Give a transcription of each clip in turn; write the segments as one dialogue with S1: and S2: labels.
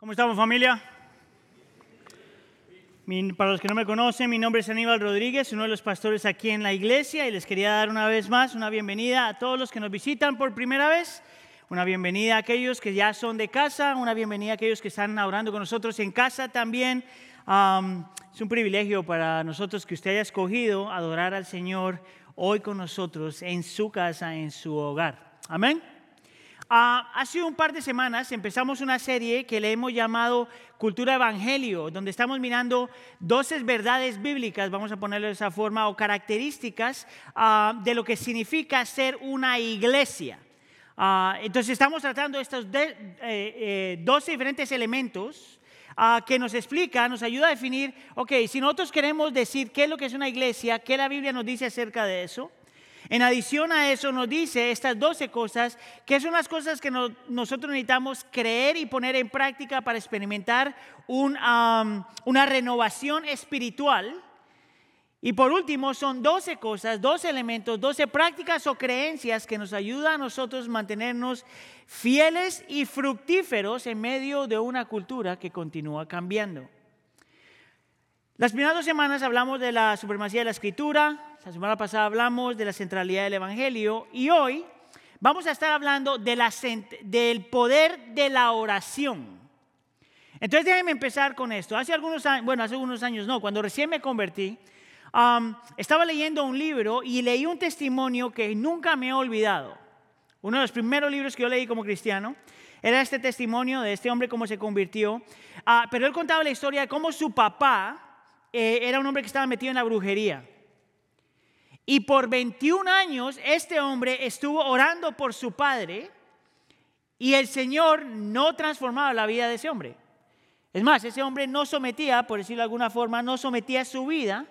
S1: ¿Cómo estamos familia? para los que no me conocen, mi nombre es Aníbal Rodríguez, uno de los pastores aquí en la iglesia y les quería dar una vez más una bienvenida a todos los que nos visitan por primera vez, una bienvenida a aquellos que ya son de casa, una bienvenida a aquellos que están orando con nosotros en casa también. es un privilegio para nosotros que usted haya escogido adorar al Señor hoy con nosotros en su casa, en su hogar. Amén. Ah, hace un par de semanas empezamos una serie que le hemos llamado Cultura Evangelio, donde estamos mirando 12 verdades bíblicas, vamos a ponerlo de esa forma, o características ah, de lo que significa ser una iglesia. Ah, entonces estamos tratando estos 12 eh, eh, diferentes elementos que nos explica, nos ayuda a definir, ok, si nosotros queremos decir qué es lo que es una iglesia, qué la Biblia nos dice acerca de eso, en adición a eso nos dice estas 12 cosas, que son las cosas que nosotros necesitamos creer y poner en práctica para experimentar una renovación espiritual. Y por último, son 12 cosas, 12 elementos, 12 prácticas o creencias que nos ayudan a nosotros mantenernos fieles y fructíferos en medio de una cultura que continúa cambiando. Las primeras dos semanas hablamos de la supremacía de la escritura, la semana pasada hablamos de la centralidad del Evangelio y hoy vamos a estar hablando de la, del poder de la oración. Entonces déjenme empezar con esto. Hace algunos años, bueno, hace algunos años no, cuando recién me convertí, estaba leyendo un libro y leí un testimonio que nunca me he olvidado. Uno de los primeros libros que yo leí como cristiano era este testimonio de este hombre cómo se convirtió. Ah, pero él contaba la historia de cómo su papá eh, era un hombre que estaba metido en la brujería. Y por 21 años este hombre estuvo orando por su padre y el Señor no transformaba la vida de ese hombre. Es más, ese hombre no sometía, por decirlo de alguna forma, no sometía su vida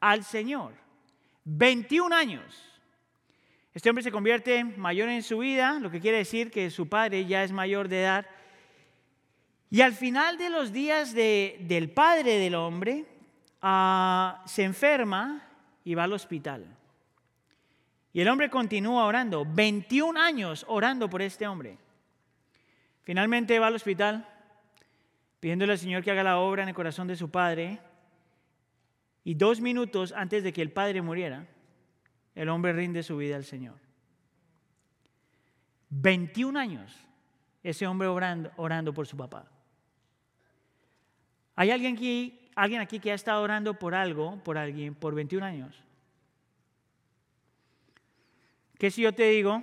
S1: al Señor. 21 años. Este hombre se convierte mayor en su vida, lo que quiere decir que su padre ya es mayor de edad. Y al final de los días del padre del hombre, Ah, se enferma y va al hospital. Y el hombre continúa orando, 21 años orando por este hombre. Finalmente va al hospital, pidiéndole al Señor que haga la obra en el corazón de su padre. Y dos minutos antes de que el padre muriera, el hombre rinde su vida al Señor. 21 años ese hombre orando, orando por su papá. ¿Hay alguien aquí alguien aquí que ha estado orando por algo, por alguien, por 21 años? ¿Qué si yo te digo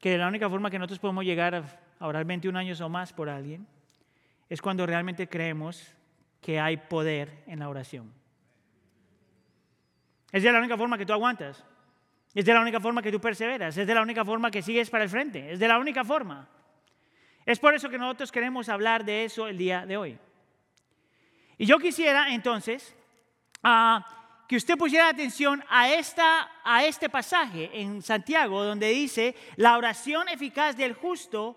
S1: que la única forma que nosotros podemos llegar a orar 21 años o más por alguien es cuando realmente creemos que hay poder en la oración? Es de la única forma que tú aguantas. Es de la única forma que tú perseveras. Es de la única forma que sigues para el frente. Es de la única forma. Es por eso que nosotros queremos hablar de eso el día de hoy. Y yo quisiera entonces ah, que usted pusiera atención a, esta, a este pasaje en Santiago donde dice, la oración eficaz del justo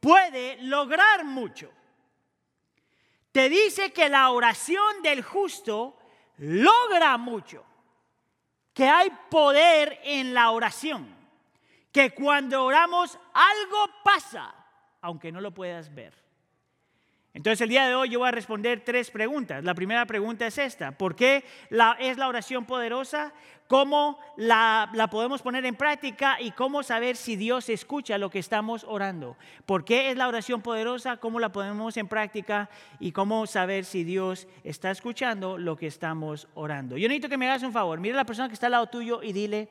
S1: puede lograr mucho. Te dice que la oración del justo logra mucho, que hay poder en la oración, que cuando oramos algo pasa, aunque no lo puedas ver. Entonces el día de hoy yo voy a responder tres preguntas. La primera pregunta es esta. ¿Por qué es la oración poderosa? ¿Cómo la, la, podemos poner en práctica? ¿Y cómo saber si Dios escucha lo que estamos orando? ¿Por qué es la oración poderosa? ¿Cómo la ponemos en práctica? ¿Y cómo saber si Dios está escuchando lo que estamos orando? Yo necesito que me hagas un favor. Mira a la persona que está al lado tuyo y dile,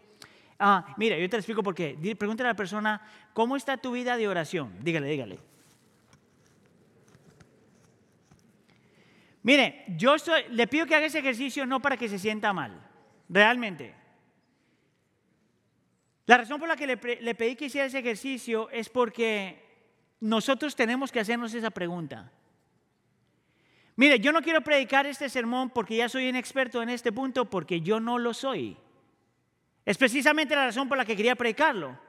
S1: ah, mira, yo te explico por qué. Pregúntale a la persona, ¿cómo está tu vida de oración? Dígale, dígale. Mire, yo le pido que haga ese ejercicio no para que se sienta mal, realmente. La razón por la que le, le pedí que hiciera ese ejercicio es porque nosotros tenemos que hacernos esa pregunta. Mire, yo no quiero predicar este sermón porque ya soy un experto en este punto, porque yo no lo soy. Es precisamente la razón por la que quería predicarlo.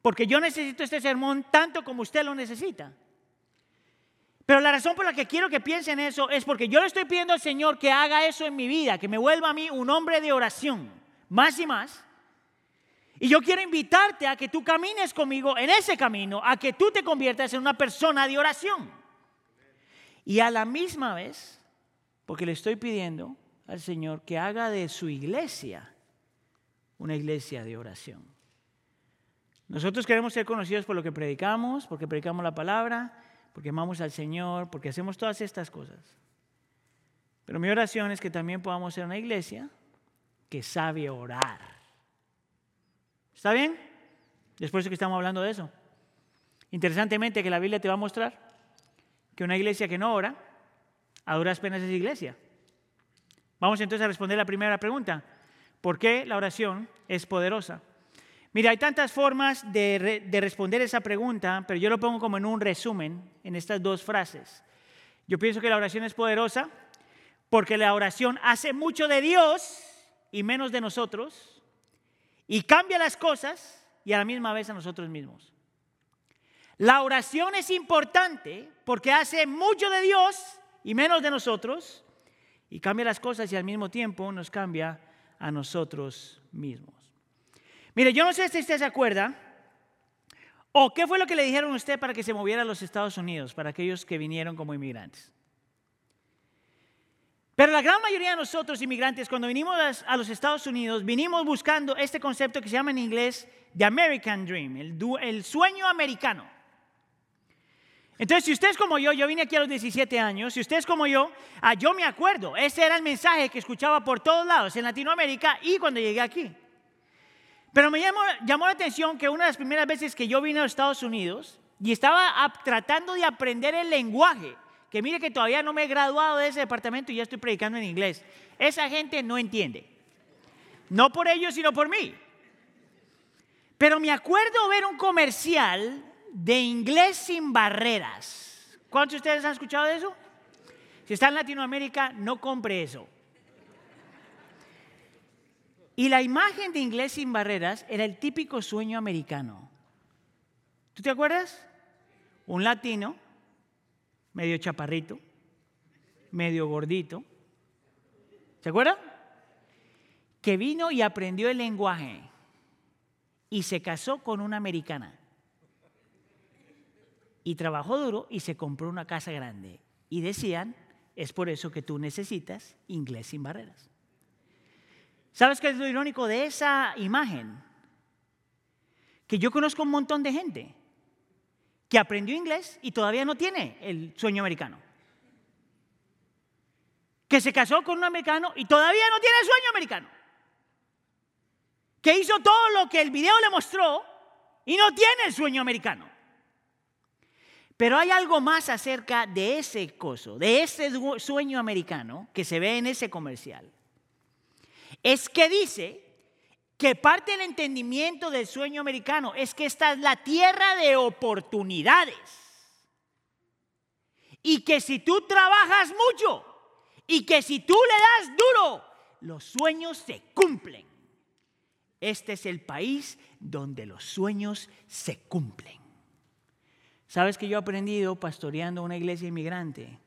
S1: Porque yo necesito este sermón tanto como usted lo necesita. Pero la razón por la que quiero que piensen eso es porque yo le estoy pidiendo al Señor que haga eso en mi vida, que me vuelva a mí un hombre de oración, más y más. Y yo quiero invitarte a que tú camines conmigo en ese camino, a que tú te conviertas en una persona de oración. Y a la misma vez, porque le estoy pidiendo al Señor que haga de su iglesia una iglesia de oración. Nosotros queremos ser conocidos por lo que predicamos, porque predicamos la palabra, porque amamos al Señor, porque hacemos todas estas cosas. Pero mi oración es que también podamos ser una iglesia que sabe orar. ¿Está bien? Después de que estamos hablando de eso. Interesantemente que la Biblia te va a mostrar que una iglesia que no ora, a duras penas es iglesia. Vamos entonces a responder la primera pregunta. ¿Por qué la oración es poderosa? Mira, hay tantas formas de, de, responder esa pregunta, pero yo lo pongo como en un resumen en estas dos frases. Yo pienso que la oración es poderosa porque la oración hace mucho de Dios y menos de nosotros, y cambia las cosas y a la misma vez a nosotros mismos. La oración es importante porque hace mucho de Dios y menos de nosotros, y cambia las cosas y al mismo tiempo nos cambia a nosotros mismos. Mire, yo no sé si usted se acuerda, o qué fue lo que le dijeron a usted para que se moviera a los Estados Unidos, para aquellos que vinieron como inmigrantes. Pero la gran mayoría de nosotros inmigrantes, cuando vinimos a los Estados Unidos, vinimos buscando este concepto que se llama en inglés The American Dream, el, sueño americano. Entonces, si usted es como yo, yo vine aquí a los 17 años, si usted es como yo, ah, yo me acuerdo, ese era el mensaje que escuchaba por todos lados, en Latinoamérica y cuando llegué aquí. Pero me llamó, llamó la atención que una de las primeras veces que yo vine a los Estados Unidos y estaba tratando de aprender el lenguaje, que mire que todavía no me he graduado de ese departamento y ya estoy predicando en inglés. Esa gente no entiende. No por ellos, sino por mí. Pero me acuerdo ver un comercial de inglés sin barreras. ¿Cuántos de ustedes han escuchado de eso? Si está en Latinoamérica, no compre eso. Y la imagen de inglés sin barreras era el típico sueño americano. ¿Tú te acuerdas? Un latino medio chaparrito, medio gordito. ¿Se acuerdan? Que vino y aprendió el lenguaje y se casó con una americana. Y trabajó duro y se compró una casa grande. Y decían, es por eso que tú necesitas inglés sin barreras. ¿Sabes qué es lo irónico de esa imagen? Que yo conozco un montón de gente que aprendió inglés y todavía no tiene el sueño americano. Que se casó con un americano y todavía no tiene el sueño americano. Que hizo todo lo que el video le mostró y no tiene el sueño americano. Pero hay algo más acerca de ese coso, de ese sueño americano que se ve en ese comercial. Es que dice que parte del entendimiento del sueño americano es que esta es la tierra de oportunidades. Y que si tú trabajas mucho y que si tú le das duro, los sueños se cumplen. Este es el país donde los sueños se cumplen. ¿Sabes que yo he aprendido pastoreando una iglesia inmigrante?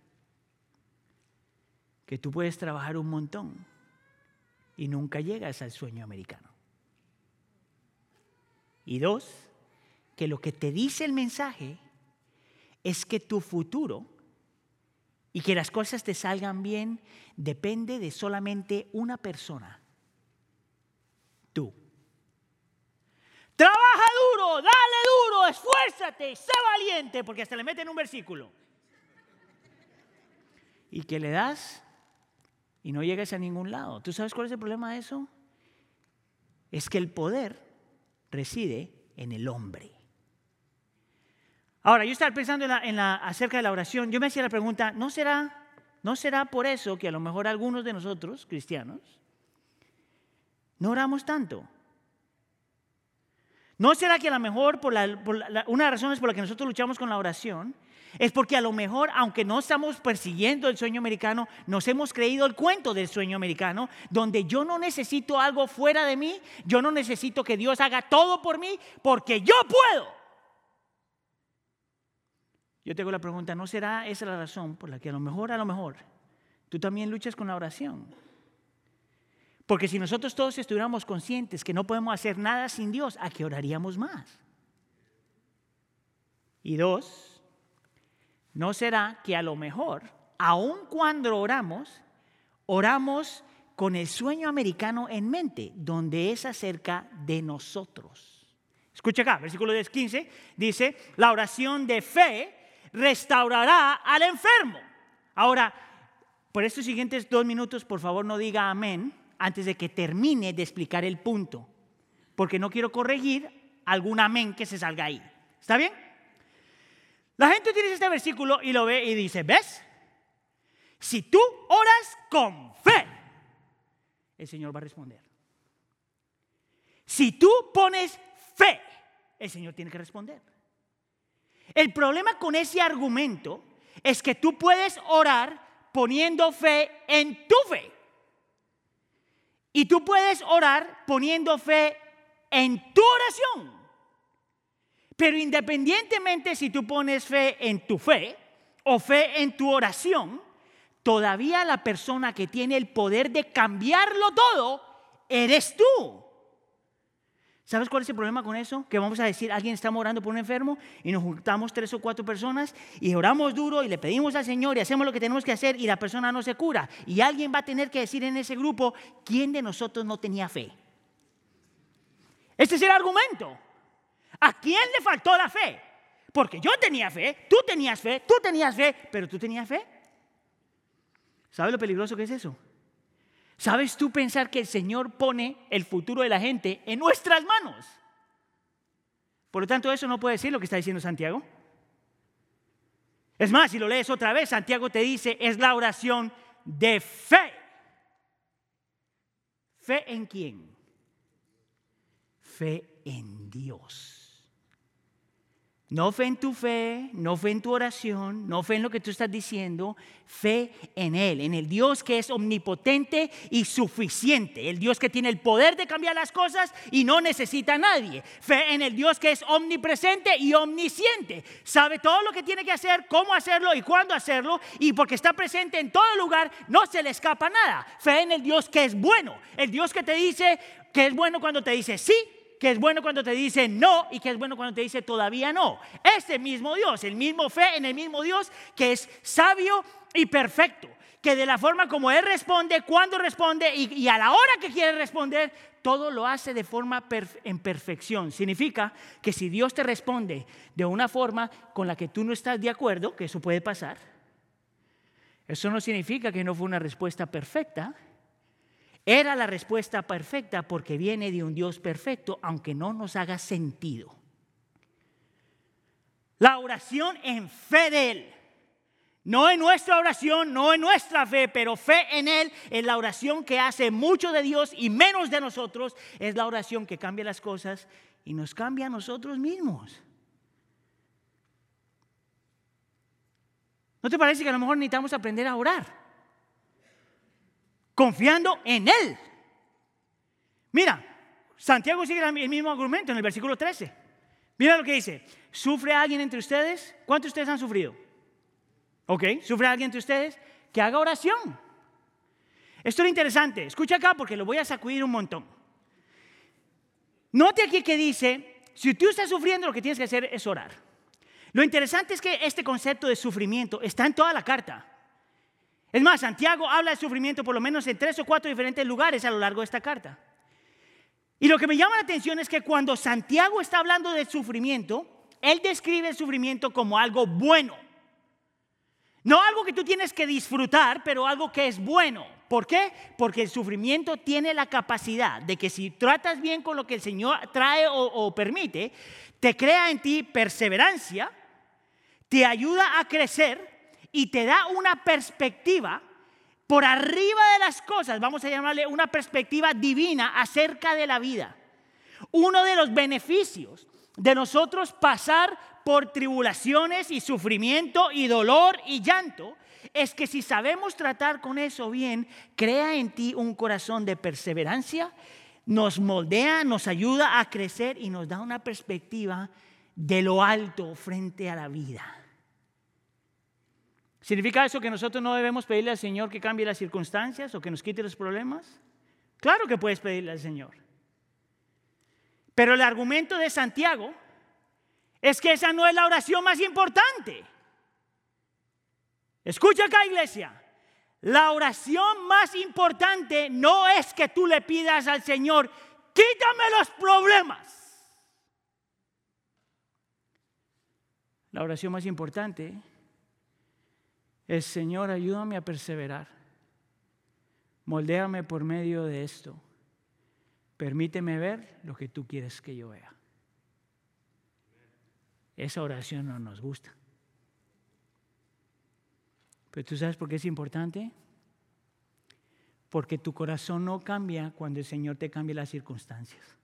S1: Que tú puedes trabajar un montón y nunca llegas al sueño americano. Y dos, que lo que te dice el mensaje es que tu futuro y que las cosas te salgan bien depende de solamente una persona, tú. Trabaja duro, dale duro, esfuérzate, sé valiente, porque hasta le meten un versículo. Y que le das y no llegas a ningún lado. ¿Tú sabes cuál es el problema de eso? Es que el poder reside en el hombre. Ahora, yo estaba pensando en la, acerca de la oración, yo me hacía la pregunta, ¿no será, ¿no será por eso que a lo mejor algunos de nosotros, cristianos, no oramos tanto? ¿No será que a lo mejor por, una de las razones por las que nosotros luchamos con la oración es porque a lo mejor, aunque no estamos persiguiendo el sueño americano, nos hemos creído el cuento del sueño americano, donde yo no necesito algo fuera de mí, yo no necesito que Dios haga todo por mí, porque yo puedo. Yo tengo la pregunta, ¿no será esa la razón por la que a lo mejor, a lo mejor, tú también luchas con la oración? Porque si nosotros todos estuviéramos conscientes que no podemos hacer nada sin Dios, ¿a qué oraríamos más? Y dos, ¿No será que a lo mejor aun cuando oramos, oramos con el sueño americano en mente, donde es acerca de nosotros. Escucha acá, versículo 10, 15, dice, la oración de fe restaurará al enfermo. Ahora, por estos siguientes dos minutos, por favor no diga amén antes de que termine de explicar el punto, porque no quiero corregir algún amén que se salga ahí. ¿Está bien? La gente utiliza este versículo y lo ve y dice, ¿ves? Si tú oras con fe, el Señor va a responder. Si tú pones fe, el Señor tiene que responder. El problema con ese argumento es que tú puedes orar poniendo fe en tu fe. Y tú puedes orar poniendo fe en tu oración. Pero independientemente si tú pones fe en tu fe o fe en tu oración, todavía la persona que tiene el poder de cambiarlo todo eres tú. ¿Sabes cuál es el problema con eso? Que vamos a decir, alguien está orando por un enfermo y nos juntamos tres o cuatro personas y oramos duro y le pedimos al Señor y hacemos lo que tenemos que hacer y la persona no se cura. Y alguien va a tener que decir en ese grupo, ¿quién de nosotros no tenía fe? Este es el argumento. ¿A quién le faltó la fe? Porque yo tenía fe, tú tenías fe, tú tenías fe, pero tú tenías fe. ¿Sabes lo peligroso que es eso? ¿Sabes tú pensar que el Señor pone el futuro de la gente en nuestras manos? Por lo tanto, eso no puede decir lo que está diciendo Santiago. Es más, si lo lees otra vez, Santiago te dice, es la oración de fe. ¿Fe en quién? Fe en Dios. No fe en tu fe, no fe en tu oración, no fe en lo que tú estás diciendo, fe en Él, en el Dios que es omnipotente y suficiente, el Dios que tiene el poder de cambiar las cosas y no necesita a nadie. Fe en el Dios que es omnipresente y omnisciente, sabe todo lo que tiene que hacer, cómo hacerlo y cuándo hacerlo, y porque está presente en todo lugar, no se le escapa nada. Fe en el Dios que es bueno, el Dios que te dice que es bueno cuando te dice sí que es bueno cuando te dice no y que es bueno cuando te dice todavía no. Ese mismo Dios, el mismo fe en el mismo Dios que es sabio y perfecto, que de la forma como Él responde, cuando responde y, a la hora que quiere responder, todo lo hace de forma en perfección. Significa que si Dios te responde de una forma con la que tú no estás de acuerdo, que eso puede pasar, eso no significa que no fue una respuesta perfecta, era la respuesta perfecta porque viene de un Dios perfecto, aunque no nos haga sentido. La oración en fe de Él. No en nuestra oración, no en nuestra fe, pero fe en Él es la oración que hace mucho de Dios y menos de nosotros. Es la oración que cambia las cosas y nos cambia a nosotros mismos. ¿No te parece que a lo mejor necesitamos aprender a orar? Confiando en Él. Mira, Santiago sigue el mismo argumento en el versículo 13. Mira lo que dice. ¿Sufre alguien entre ustedes? ¿Cuántos de ustedes han sufrido? ¿Ok? ¿Sufre alguien entre ustedes? Que haga oración. Esto es interesante. Escucha acá porque lo voy a sacudir un montón. Note aquí que dice, si tú estás sufriendo, lo que tienes que hacer es orar. Lo interesante es que este concepto de sufrimiento está en toda la carta. Es más, Santiago habla de sufrimiento por lo menos en tres o cuatro diferentes lugares a lo largo de esta carta. Y lo que me llama la atención es que cuando Santiago está hablando del sufrimiento, él describe el sufrimiento como algo bueno. No algo que tú tienes que disfrutar, pero algo que es bueno. ¿Por qué? Porque el sufrimiento tiene la capacidad de que si tratas bien con lo que el Señor trae o, o permite, te crea en ti perseverancia, te ayuda a crecer y te da una perspectiva por arriba de las cosas, vamos a llamarle una perspectiva divina acerca de la vida. Uno de los beneficios de nosotros pasar por tribulaciones y sufrimiento y dolor y llanto es que si sabemos tratar con eso bien, crea en ti un corazón de perseverancia, nos moldea, nos ayuda a crecer y nos da una perspectiva de lo alto frente a la vida. ¿Significa eso que nosotros no debemos pedirle al Señor que cambie las circunstancias o que nos quite los problemas? Claro que puedes pedirle al Señor. Pero el argumento de Santiago es que esa no es la oración más importante. Escucha acá, iglesia. La oración más importante no es que tú le pidas al Señor, quítame los problemas. La oración más importante es, Señor, ayúdame a perseverar. Moldéame por medio de esto. Permíteme ver lo que tú quieres que yo vea. Esa oración no nos gusta. Pero tú sabes por qué es importante. Porque tu corazón no cambia cuando el Señor te cambia las circunstancias.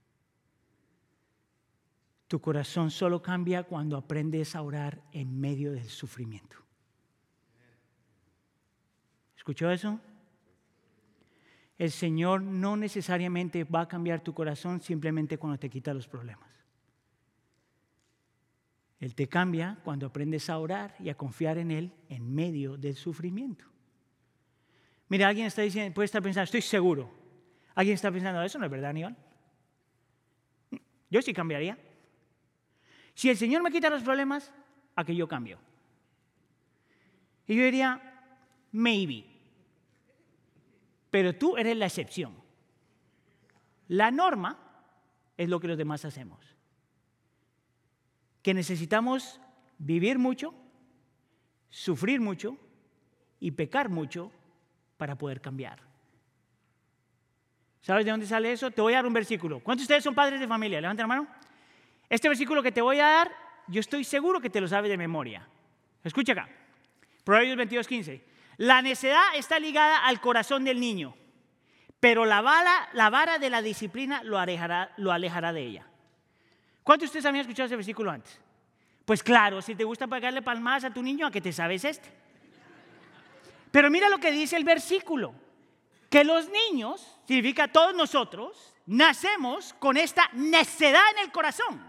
S1: Tu corazón solo cambia cuando aprendes a orar en medio del sufrimiento. ¿Escuchó eso? El Señor no necesariamente va a cambiar tu corazón simplemente cuando te quita los problemas. Él te cambia cuando aprendes a orar y a confiar en Él en medio del sufrimiento. Mira, alguien está diciendo, puede estar pensando, estoy seguro. Alguien está pensando, eso no es verdad, Aníbal. Yo sí cambiaría. Si el Señor me quita los problemas, a que yo cambio. Y yo diría, maybe. Pero tú eres la excepción. La norma es lo que los demás hacemos. Que necesitamos vivir mucho, sufrir mucho y pecar mucho para poder cambiar. ¿Sabes de dónde sale eso? Te voy a dar un versículo. ¿Cuántos de ustedes son padres de familia? Levanten la mano. Este versículo que te voy a dar, yo estoy seguro que te lo sabes de memoria. Escucha acá. Proverbios 22, 15. La necedad está ligada al corazón del niño, pero la vara, la vara de la disciplina lo alejará, lo alejará de ella. ¿Cuántos de ustedes habían escuchado ese versículo antes? Pues claro, si te gusta pagarle palmadas a tu niño, ¿a qué te sabes este? Pero mira lo que dice el versículo, que los niños, significa todos nosotros, nacemos con esta necedad en el corazón.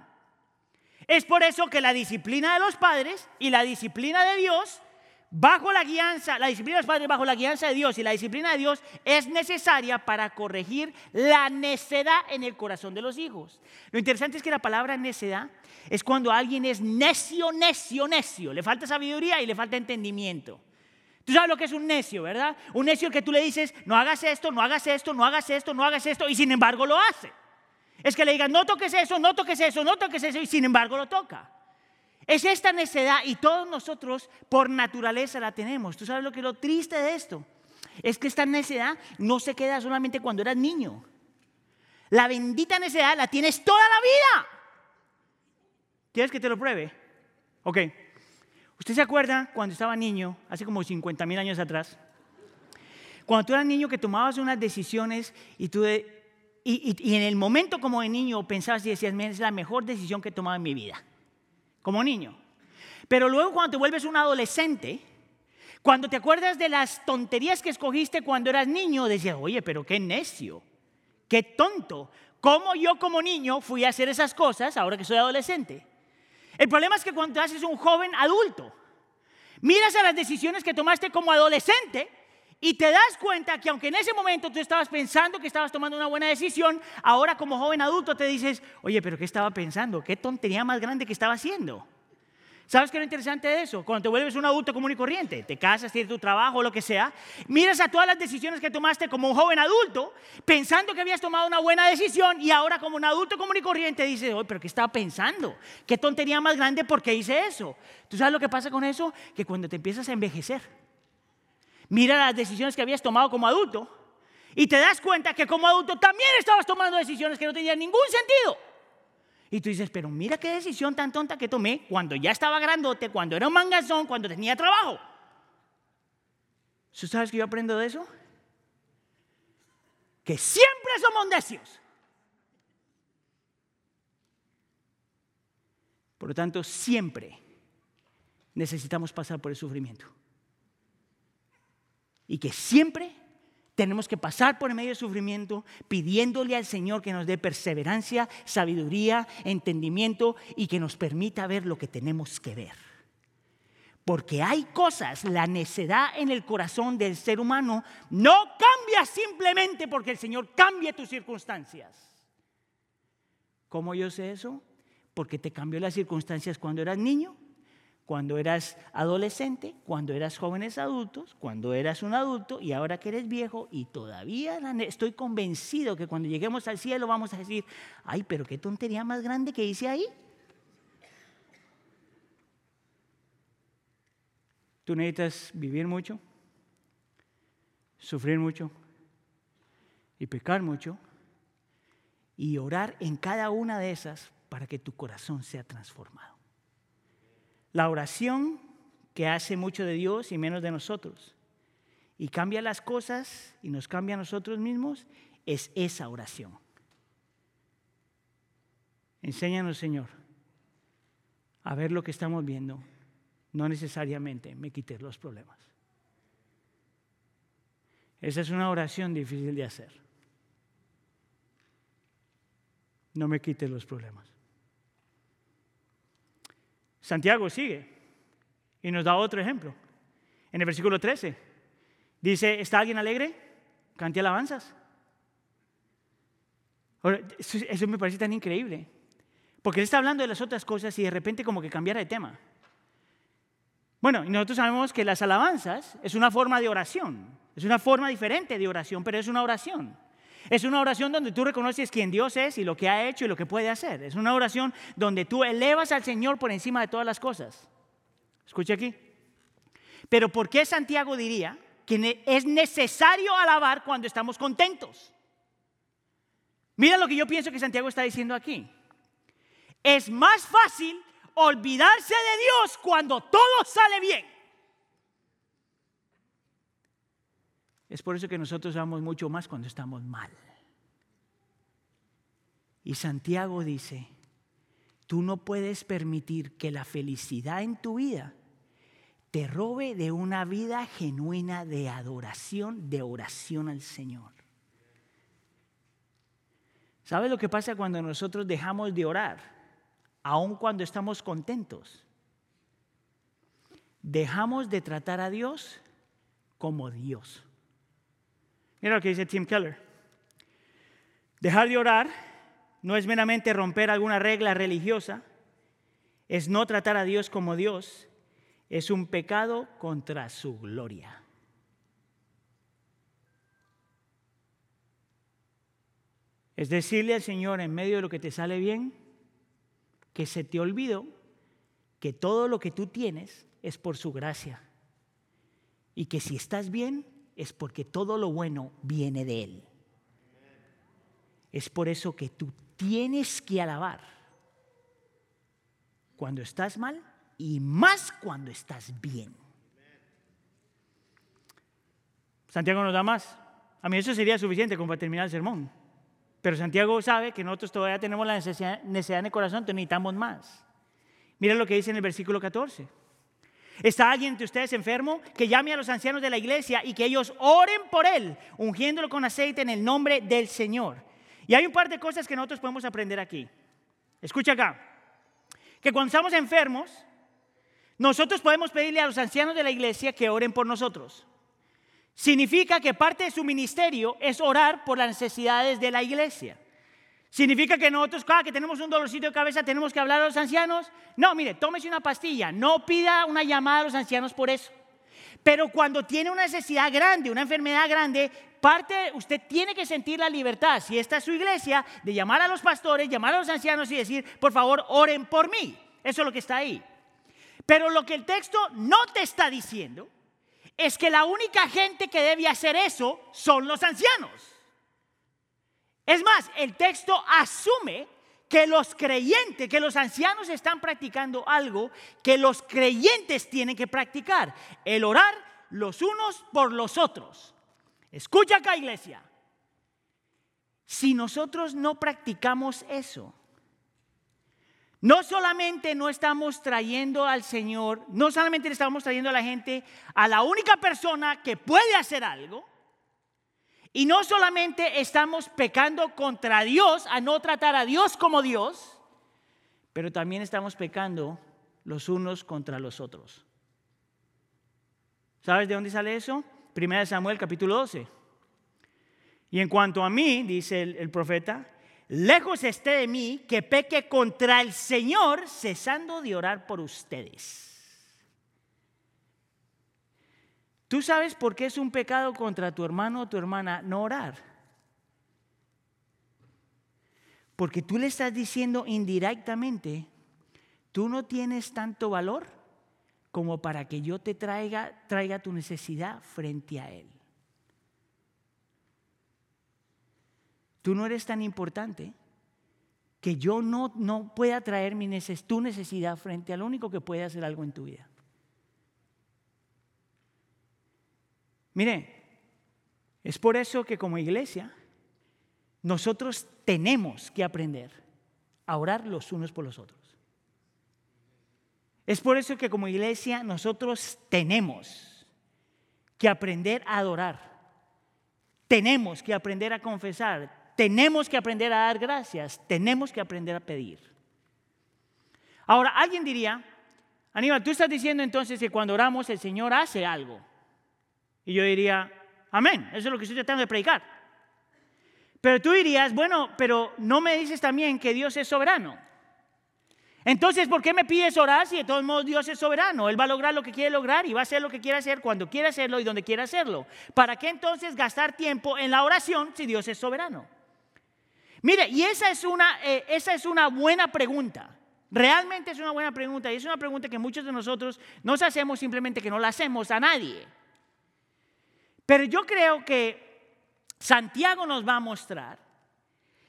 S1: Es por eso que la disciplina de los padres y la disciplina de Dios, bajo la guianza, la disciplina de los padres bajo la guianza de Dios y la disciplina de Dios es necesaria para corregir la necedad en el corazón de los hijos. Lo interesante es que la palabra necedad es cuando alguien es necio, necio, necio, le falta sabiduría y le falta entendimiento. Tú sabes lo que es un necio, ¿verdad? Un necio que tú le dices, no hagas esto, no hagas esto, no hagas esto, no hagas esto, y sin embargo lo hace. Es que le digan, no toques eso, no toques eso, no toques eso, y sin embargo lo toca. Es esta necedad y todos nosotros por naturaleza la tenemos. ¿Tú sabes lo que lo triste de esto? Es que esta necedad no se queda solamente cuando eras niño. La bendita necedad la tienes toda la vida. ¿Quieres que te lo pruebe? Ok. ¿Usted se acuerda cuando estaba niño, hace como 50 mil años atrás? Cuando tú eras niño que tomabas unas decisiones y tú de, y, en el momento como de niño pensabas y decías, es la mejor decisión que he tomado en mi vida, como niño. Pero luego cuando te vuelves un adolescente, cuando te acuerdas de las tonterías que escogiste cuando eras niño, decías, oye, pero qué necio, qué tonto. ¿Cómo yo como niño fui a hacer esas cosas ahora que soy adolescente? El problema es que cuando te haces un joven adulto, miras a las decisiones que tomaste como adolescente y te das cuenta que aunque en ese momento tú estabas pensando que estabas tomando una buena decisión, ahora como joven adulto te dices, oye, pero ¿qué estaba pensando? ¿Qué tontería más grande que estaba haciendo? ¿Sabes qué es lo interesante de eso? Cuando te vuelves un adulto común y corriente, te casas, tienes tu trabajo, lo que sea, miras a todas las decisiones que tomaste como un joven adulto, pensando que habías tomado una buena decisión y ahora como un adulto común y corriente dices, oye, pero ¿qué estaba pensando? ¿Qué tontería más grande? ¿Por qué hice eso? ¿Tú sabes lo que pasa con eso? Que cuando te empiezas a envejecer, Mira las decisiones que habías tomado como adulto y te das cuenta que como adulto también estabas tomando decisiones que no tenían ningún sentido. Y tú dices, pero mira qué decisión tan tonta que tomé cuando ya estaba grandote, cuando era un mangazón, cuando tenía trabajo. ¿Tú sabes que yo aprendo de eso? Que siempre somos necios. Por lo tanto, siempre necesitamos pasar por el sufrimiento y que siempre tenemos que pasar por medio del sufrimiento pidiéndole al Señor que nos dé perseverancia, sabiduría, entendimiento y que nos permita ver lo que tenemos que ver. Porque hay cosas, la necedad en el corazón del ser humano no cambia simplemente porque el Señor cambie tus circunstancias. ¿Cómo yo sé eso? Porque te cambió las circunstancias cuando eras niño, cuando eras adolescente, cuando eras jóvenes adultos, cuando eras un adulto y ahora que eres viejo y todavía estoy convencido que cuando lleguemos al cielo vamos a decir, ay, pero qué tontería más grande que hice ahí. Tú necesitas vivir mucho, sufrir mucho y pecar mucho y orar en cada una de esas para que tu corazón sea transformado. La oración que hace mucho de Dios y menos de nosotros y cambia las cosas y nos cambia a nosotros mismos es esa oración. Enséñanos, Señor, a ver lo que estamos viendo. No necesariamente me quites los problemas. Esa es una oración difícil de hacer. No me quites los problemas. Santiago sigue y nos da otro ejemplo. En el versículo 13 dice, ¿está alguien alegre? Cante alabanzas. eso, me parece tan increíble. Porque él está hablando de las otras cosas y de repente como que cambiara de tema. Bueno, y nosotros sabemos que las alabanzas es una forma de oración. Es una forma diferente de oración, pero es una oración. Es una oración donde tú reconoces quién Dios es y lo que ha hecho y lo que puede hacer. Es una oración donde tú elevas al Señor por encima de todas las cosas. Escucha aquí. Pero ¿por qué Santiago diría que es necesario alabar cuando estamos contentos? Mira lo que yo pienso que Santiago está diciendo aquí. Es más fácil olvidarse de Dios cuando todo sale bien. Es por eso que nosotros amamos mucho más cuando estamos mal. Y Santiago dice, tú no puedes permitir que la felicidad en tu vida te robe de una vida genuina de adoración, de oración al Señor. ¿Sabes lo que pasa cuando nosotros dejamos de orar, aun cuando estamos contentos? Dejamos de tratar a Dios como Dios. Mira lo que dice Tim Keller. Dejar de orar no es meramente romper alguna regla religiosa, es no tratar a Dios como Dios, es un pecado contra su gloria. Es decirle al Señor en medio de lo que te sale bien, que se te olvidó que todo lo que tú tienes es por su gracia. Y que si estás bien, es porque todo lo bueno viene de Él. Es por eso que tú tienes que alabar cuando estás mal y más cuando estás bien. Santiago nos da más. A mí eso sería suficiente como para terminar el sermón. Pero Santiago sabe que nosotros todavía tenemos la necesidad, necesidad en el corazón, necesitamos más. Mira lo que dice en el versículo 14. ¿Está alguien de ustedes enfermo? Que llame a los ancianos de la iglesia y que ellos oren por él, ungiéndolo con aceite en el nombre del Señor. Y hay un par de cosas que nosotros podemos aprender aquí. Escucha acá. Que cuando estamos enfermos, nosotros podemos pedirle a los ancianos de la iglesia que oren por nosotros. Significa que parte de su ministerio es orar por las necesidades de la iglesia. ¿Significa que nosotros, cada que tenemos un dolorcito de cabeza, tenemos que hablar a los ancianos? No, mire, tómese una pastilla, no pida una llamada a los ancianos por eso. Pero cuando tiene una necesidad grande, una enfermedad grande, parte, usted tiene que sentir la libertad, si esta es su iglesia, de llamar a los pastores, llamar a los ancianos y decir, por favor, oren por mí. Eso es lo que está ahí. Pero lo que el texto no te está diciendo es que la única gente que debe hacer eso son los ancianos. Es más, el texto asume que los creyentes, que los ancianos están practicando algo que los creyentes tienen que practicar, el orar los unos por los otros. Escucha acá, iglesia. Si nosotros no practicamos eso, no solamente no estamos trayendo al Señor, no solamente le estamos trayendo a la gente a la única persona que puede hacer algo, y no solamente estamos pecando contra Dios a no tratar a Dios como Dios, pero también estamos pecando los unos contra los otros. ¿Sabes de dónde sale eso? Primera de Samuel capítulo 12. Y en cuanto a mí, dice el, el profeta, lejos esté de mí que peque contra el Señor, cesando de orar por ustedes. ¿Tú sabes por qué es un pecado contra tu hermano o tu hermana no orar? Porque tú le estás diciendo indirectamente, tú no tienes tanto valor como para que yo te traiga, traiga tu necesidad frente a Él. Tú no eres tan importante que yo no, no pueda traer mi tu necesidad frente al único que puede hacer algo en tu vida. Mire, es por eso que como iglesia nosotros tenemos que aprender a orar los unos por los otros. Es por eso que como iglesia nosotros tenemos que aprender a adorar. Tenemos que aprender a confesar. Tenemos que aprender a dar gracias. Tenemos que aprender a pedir. Ahora, alguien diría, Aníbal, tú estás diciendo entonces que cuando oramos el Señor hace algo. Y yo diría, amén, eso es lo que estoy tratando de predicar. Pero tú dirías, bueno, pero no me dices también que Dios es soberano. Entonces, ¿por qué me pides orar si de todos modos Dios es soberano? Él va a lograr lo que quiere lograr y va a hacer lo que quiere hacer cuando quiera hacerlo y donde quiera hacerlo. ¿Para qué entonces gastar tiempo en la oración si Dios es soberano? Mire, y esa es una, eh, esa es una buena pregunta. Realmente es una buena pregunta y es una pregunta que muchos de nosotros nos hacemos simplemente que no la hacemos a nadie. Pero yo creo que Santiago nos va a mostrar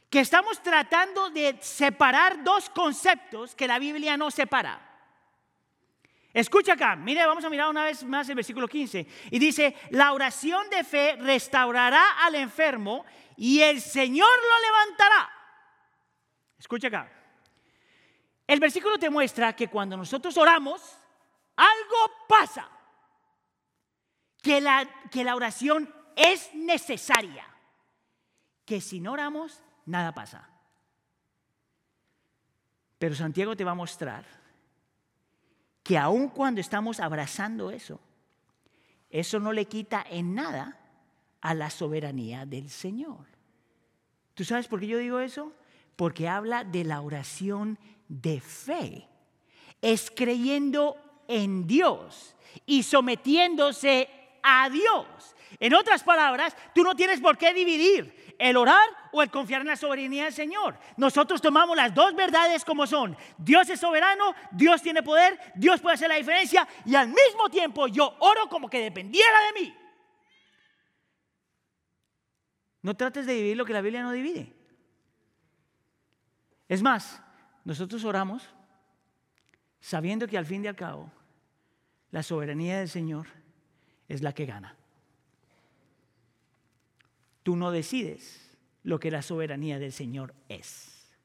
S1: que estamos tratando de separar dos conceptos que la Biblia no separa. Escucha acá, mire, vamos a mirar una vez más el versículo 15. Y dice, la oración de fe restaurará al enfermo y el Señor lo levantará. Escucha acá. El versículo te muestra que cuando nosotros oramos, algo pasa. Que la, que la oración es necesaria. Que si no oramos, nada pasa. Pero Santiago te va a mostrar que aun cuando estamos abrazando eso, eso no le quita en nada a la soberanía del Señor. ¿Tú sabes por qué yo digo eso? Porque habla de la oración de fe. Es creyendo en Dios y sometiéndose a Dios. En otras palabras, tú no tienes por qué dividir el orar o el confiar en la soberanía del Señor. Nosotros tomamos las dos verdades como son. Dios es soberano, Dios tiene poder, Dios puede hacer la diferencia y al mismo tiempo yo oro como que dependiera de mí. No trates de dividir lo que la Biblia no divide. Es más, nosotros oramos sabiendo que al fin y al cabo la soberanía del Señor es la que gana. Tú no decides lo que la soberanía del Señor es.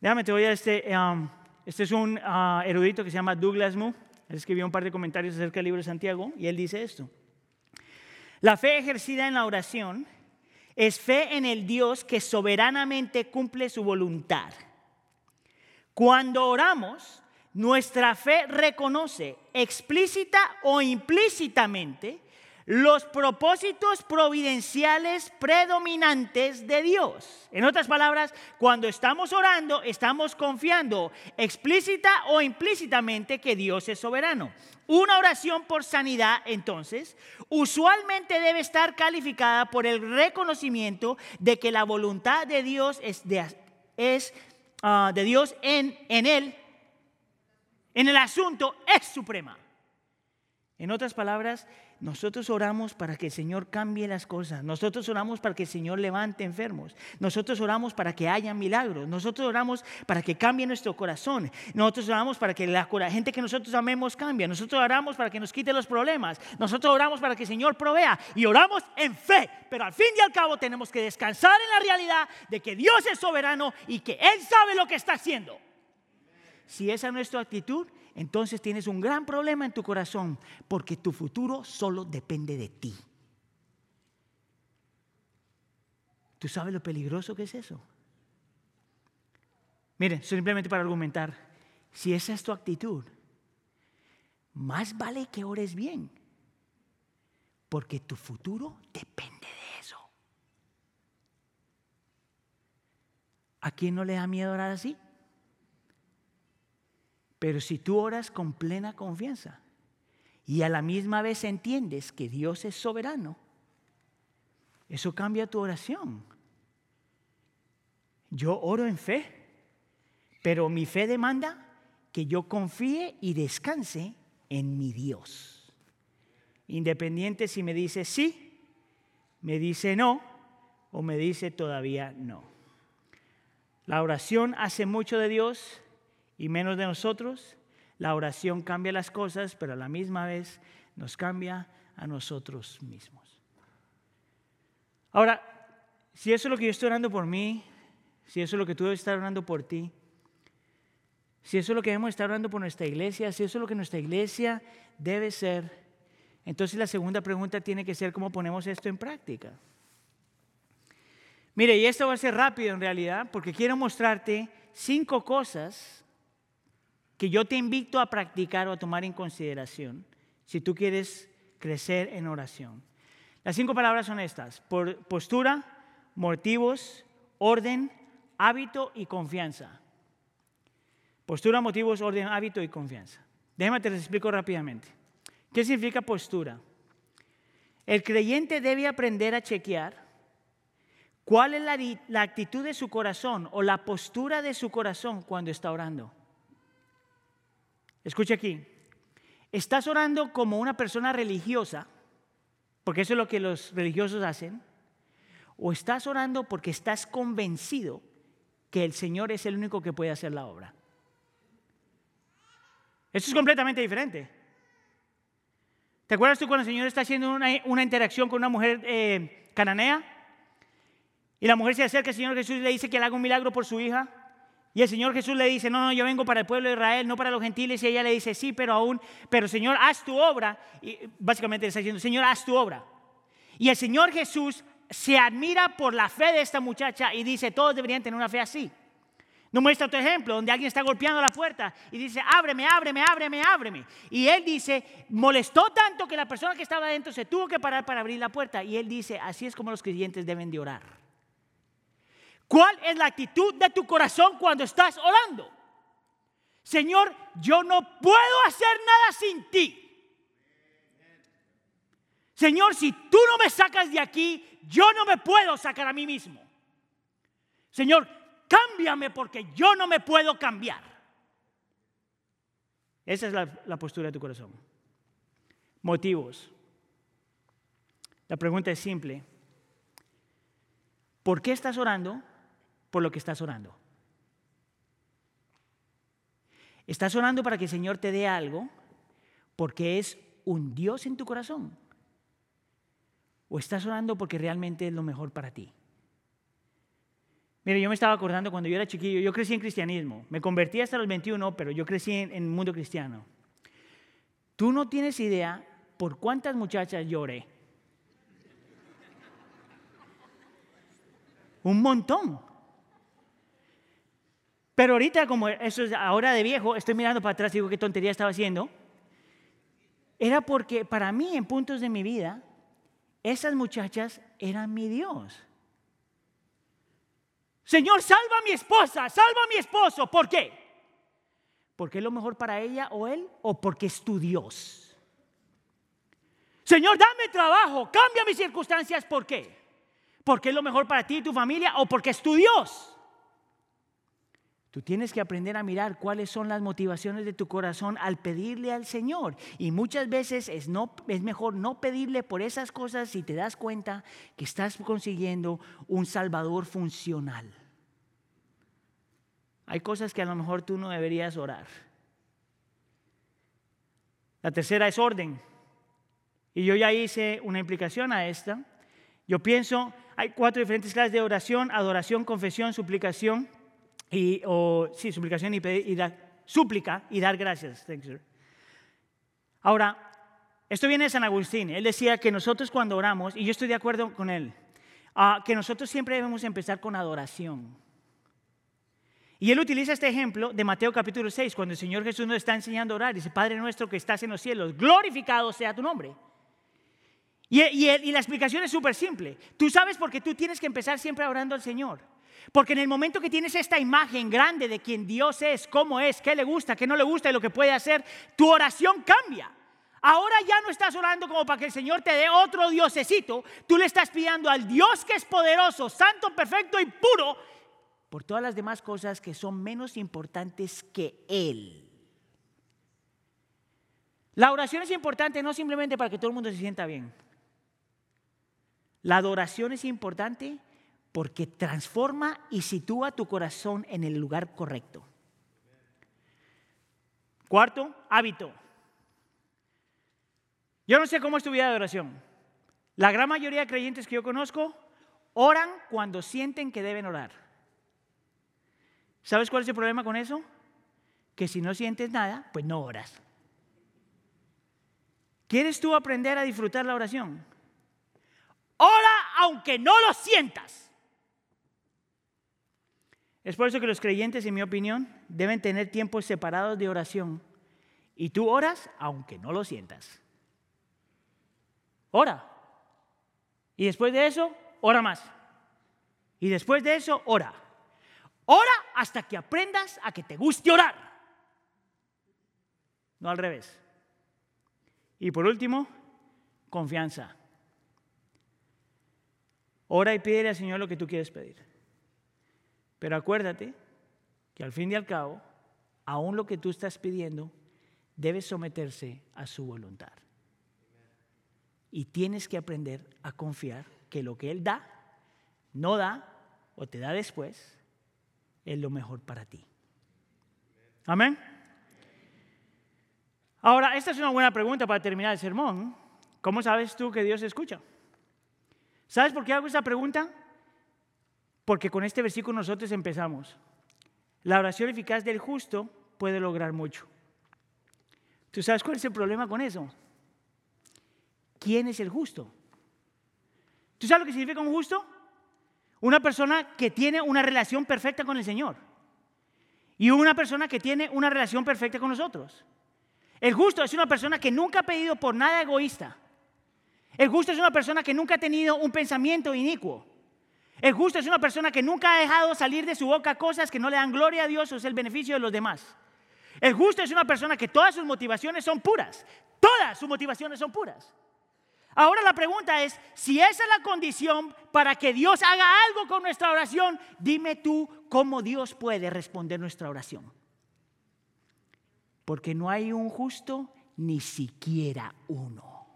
S1: Déjame, te voy a este. Um, este es un uh, erudito que se llama Douglas Moo. Él escribió un par de comentarios acerca del libro de Santiago y él dice esto. La fe ejercida en la oración es fe en el Dios que soberanamente cumple su voluntad. Cuando oramos, nuestra fe reconoce explícita o implícitamente los propósitos providenciales predominantes de Dios. En otras palabras, cuando estamos orando, estamos confiando explícita o implícitamente que Dios es soberano. Una oración por sanidad, entonces, usualmente debe estar calificada por el reconocimiento de que la voluntad de Dios es de, ah, Dios en él, en el asunto, es suprema. En otras palabras, nosotros oramos para que el Señor cambie las cosas. Nosotros oramos para que el Señor levante enfermos. Nosotros oramos para que haya milagros. Nosotros oramos para que cambie nuestro corazón. Nosotros oramos para que la gente que nosotros amemos cambie. Nosotros oramos para que nos quite los problemas. Nosotros oramos para que el Señor provea. Y oramos en fe. Pero al fin y al cabo tenemos que descansar en la realidad de que Dios es soberano y que Él sabe lo que está haciendo. Si esa es nuestra actitud, entonces tienes un gran problema en tu corazón porque tu futuro solo depende de ti. ¿Tú sabes lo peligroso que es eso? Miren, simplemente para argumentar, si esa es tu actitud, más vale que ores bien, porque tu futuro depende de eso. ¿A quién no le da miedo orar así? Pero si tú oras con plena confianza y a la misma vez entiendes que Dios es soberano, eso cambia tu oración. Yo oro en fe, pero mi fe demanda que yo confíe y descanse en mi Dios. Independiente si me dice sí, me dice no o me dice todavía no. La oración hace mucho de Dios y menos de nosotros. La oración cambia las cosas, pero a la misma vez nos cambia a nosotros mismos. Ahora, si eso es lo que yo estoy orando por mí, si eso es lo que tú debes estar orando por ti, si eso es lo que debemos estar orando por nuestra iglesia, si eso es lo que nuestra iglesia debe ser, entonces la segunda pregunta tiene que ser cómo ponemos esto en práctica. Mire, y esto va a ser rápido en realidad, porque quiero mostrarte cinco cosas que yo te invito a practicar o a tomar en consideración si tú quieres crecer en oración. Las cinco palabras son estas, postura, motivos, orden, hábito y confianza. Postura, motivos, orden, hábito y confianza. Déjame te lo explico rápidamente. ¿Qué significa postura? El creyente debe aprender a chequear ¿Cuál es la, actitud de su corazón o la postura de su corazón cuando está orando? Escucha aquí. ¿Estás orando como una persona religiosa? Porque eso es lo que los religiosos hacen. ¿O estás orando porque estás convencido que el Señor es el único que puede hacer la obra? Eso es completamente diferente. ¿Te acuerdas tú cuando el Señor está haciendo una, interacción con una mujer eh, cananea? Y la mujer se acerca al Señor Jesús y le dice que le haga un milagro por su hija. Y el Señor Jesús le dice, no, no, yo vengo para el pueblo de Israel, no para los gentiles. Y ella le dice, sí, pero aún, pero Señor, haz tu obra. Y básicamente le está diciendo, Señor, haz tu obra. Y el Señor Jesús se admira por la fe de esta muchacha y dice, todos deberían tener una fe así. No muestra otro ejemplo donde alguien está golpeando la puerta y dice, ábreme, ábreme, ábreme, ábreme. Y él dice, molestó tanto que la persona que estaba adentro se tuvo que parar para abrir la puerta. Y él dice, así es como los creyentes deben de orar. ¿Cuál es la actitud de tu corazón cuando estás orando? Señor, yo no puedo hacer nada sin ti. Señor, si tú no me sacas de aquí, yo no me puedo sacar a mí mismo. Señor, cámbiame porque yo no me puedo cambiar. Esa es la, postura de tu corazón. Motivos. La pregunta es simple. ¿Por qué estás orando? Por lo que estás orando. Estás orando para que el Señor te dé algo porque es un Dios en tu corazón. O estás orando porque realmente es lo mejor para ti. Mire, yo me estaba acordando cuando yo era chiquillo, yo crecí en cristianismo, me convertí hasta los 21, pero yo crecí en, el mundo cristiano. Tú no tienes idea por cuántas muchachas lloré. Un montón. Pero ahorita, como eso es ahora de viejo, estoy mirando para atrás y digo qué tontería estaba haciendo. Era porque para mí, en puntos de mi vida, esas muchachas eran mi Dios. Señor, salva a mi esposa, salva a mi esposo. ¿Por qué? ¿Porque es lo mejor para ella o él? ¿O porque es tu Dios? Señor, dame trabajo, cambia mis circunstancias. ¿Por qué? ¿Porque es lo mejor para ti y tu familia o porque es tu Dios? Tú tienes que aprender a mirar cuáles son las motivaciones de tu corazón al pedirle al Señor. Y muchas veces es, no, es mejor no pedirle por esas cosas si te das cuenta que estás consiguiendo un Salvador funcional. Hay cosas que a lo mejor tú no deberías orar. La tercera es orden. Y yo ya hice una implicación a esta. Yo pienso, hay cuatro diferentes clases de oración, adoración, confesión, suplicación y, o, sí, suplicación y, pedir, y dar, súplica y dar gracias. Ahora, esto viene de San Agustín. Él decía que nosotros cuando oramos, y yo estoy de acuerdo con él, uh, que nosotros siempre debemos empezar con adoración. Y él utiliza este ejemplo de Mateo capítulo 6, cuando el Señor Jesús nos está enseñando a orar. Dice, Padre nuestro que estás en los cielos, glorificado sea tu nombre. Y, y, y la explicación es súper simple. Tú sabes por qué tú tienes que empezar siempre orando al Señor. Porque en el momento que tienes esta imagen grande de quien Dios es, cómo es, qué le gusta, qué no le gusta y lo que puede hacer, tu oración cambia. Ahora ya no estás orando como para que el Señor te dé otro diosecito. Tú le estás pidiendo al Dios que es poderoso, santo, perfecto y puro por todas las demás cosas que son menos importantes que Él. La oración es importante no simplemente para que todo el mundo se sienta bien. La adoración es importante porque transforma y sitúa tu corazón en el lugar correcto. Cuarto, hábito. Yo no sé cómo es tu vida de oración. La gran mayoría de creyentes que yo conozco oran cuando sienten que deben orar. ¿Sabes cuál es el problema con eso? Que si no sientes nada, pues no oras. ¿Quieres tú aprender a disfrutar la oración? Ora aunque no lo sientas. Es por eso que los creyentes, en mi opinión, deben tener tiempos separados de oración. Y tú oras aunque no lo sientas. Ora. Y después de eso, ora más. Y después de eso, ora. Ora hasta que aprendas a que te guste orar. No al revés. Y por último, confianza. Ora y pídele al Señor lo que tú quieres pedir. Pero acuérdate que al fin y al cabo, aún lo que tú estás pidiendo debe someterse a su voluntad. Y tienes que aprender a confiar que lo que Él da, no da o te da después, es lo mejor para ti. Amén. Ahora, esta es una buena pregunta para terminar el sermón. ¿Cómo sabes tú que Dios escucha? ¿Sabes por qué hago esa pregunta? Porque con este versículo nosotros empezamos. La oración eficaz del justo puede lograr mucho. ¿Tú sabes cuál es el problema con eso? ¿Quién es el justo? ¿Tú sabes lo que significa un justo? Una persona que tiene una relación perfecta con el Señor. Y una persona que tiene una relación perfecta con nosotros. El justo es una persona que nunca ha pedido por nada egoísta. El justo es una persona que nunca ha tenido un pensamiento inicuo. El justo es una persona que nunca ha dejado salir de su boca cosas que no le dan gloria a Dios o es el beneficio de los demás. El justo es una persona que todas sus motivaciones son puras. Todas sus motivaciones son puras. Ahora la pregunta es, si esa es la condición para que Dios haga algo con nuestra oración, dime tú cómo Dios puede responder nuestra oración. Porque no hay un justo, ni siquiera uno.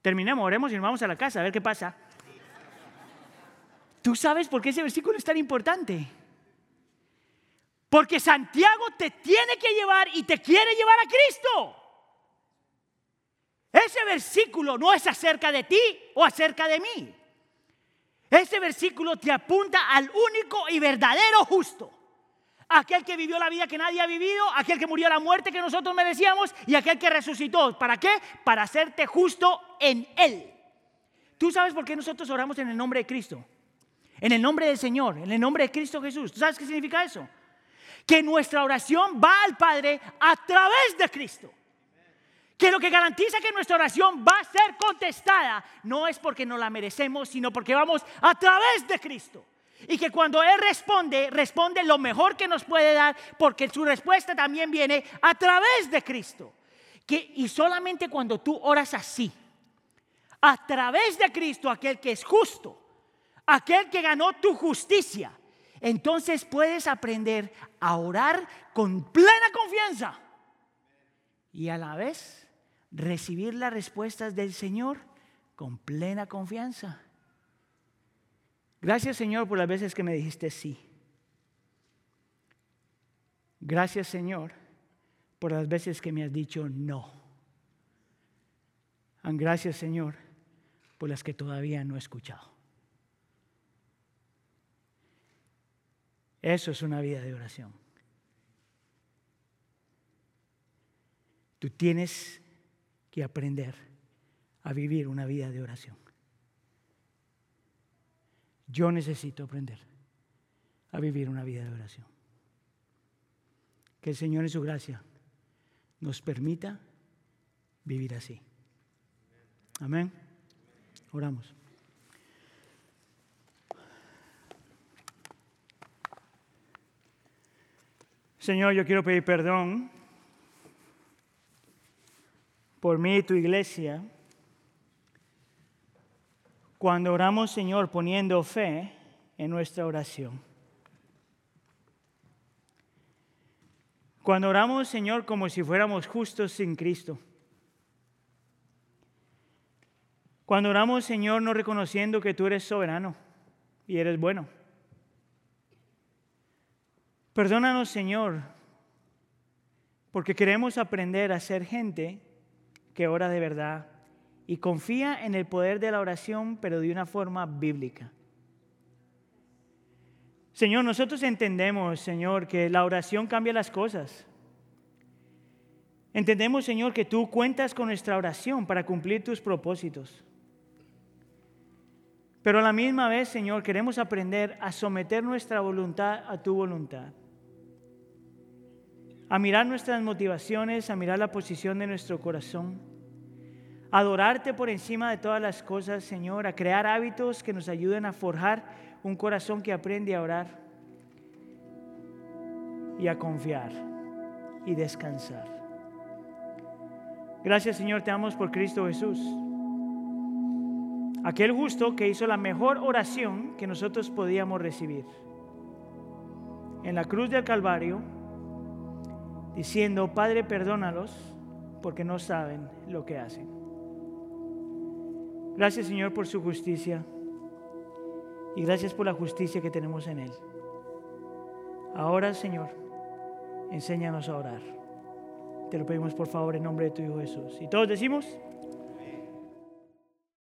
S1: Terminemos, oremos y nos vamos a la casa a ver qué pasa. ¿Tú sabes por qué ese versículo es tan importante? Porque Santiago te tiene que llevar y te quiere llevar a Cristo. Ese versículo no es acerca de ti o acerca de mí. Ese versículo te apunta al único y verdadero justo. Aquel que vivió la vida que nadie ha vivido, aquel que murió la muerte que nosotros merecíamos y aquel que resucitó. ¿Para qué? Para hacerte justo en Él. ¿Tú sabes por qué nosotros oramos en el nombre de Cristo? En el nombre del Señor, en el nombre de Cristo Jesús. ¿Tú sabes qué significa eso? Que nuestra oración va al Padre a través de Cristo. Que lo que garantiza que nuestra oración va a ser contestada no es porque no la merecemos, sino porque vamos a través de Cristo. Y que cuando Él responde, responde lo mejor que nos puede dar, porque su respuesta también viene a través de Cristo. Que, y solamente cuando tú oras así, a través de Cristo, aquel que es justo, aquel que ganó tu justicia, entonces puedes aprender a orar con plena confianza y a la vez recibir las respuestas del Señor con plena confianza. Gracias Señor por las veces que me dijiste sí. Gracias Señor por las veces que me has dicho no. Gracias Señor por las que todavía no he escuchado. Eso es una vida de oración. Tú tienes que aprender a vivir una vida de oración. Yo necesito aprender a vivir una vida de oración. Que el Señor en su gracia nos permita vivir así. Amén. Oramos. Señor, yo quiero pedir perdón por mí y tu iglesia, cuando oramos, Señor, poniendo fe en nuestra oración. Cuando oramos, Señor, como si fuéramos justos sin Cristo. Cuando oramos, Señor, no reconociendo que tú eres soberano y eres bueno. Perdónanos, Señor, porque queremos aprender a ser gente que ora de verdad y confía en el poder de la oración, pero de una forma bíblica. Señor, nosotros entendemos, Señor, que la oración cambia las cosas. Entendemos, Señor, que tú cuentas con nuestra oración para cumplir tus propósitos. Pero a la misma vez, Señor, queremos aprender a someter nuestra voluntad a tu voluntad. A mirar nuestras motivaciones, a mirar la posición de nuestro corazón. A adorarte por encima de todas las cosas, Señor. A crear hábitos que nos ayuden a forjar un corazón que aprende a orar y a confiar y descansar. Gracias Señor, te amo por Cristo Jesús. Aquel justo que hizo la mejor oración que nosotros podíamos recibir. En la cruz del Calvario, diciendo, Padre, perdónalos porque no saben lo que hacen. Gracias Señor por su justicia. Y gracias por la justicia que tenemos en Él. Ahora, Señor, enséñanos a orar. Te lo pedimos por favor en nombre de tu Hijo Jesús. Y todos decimos...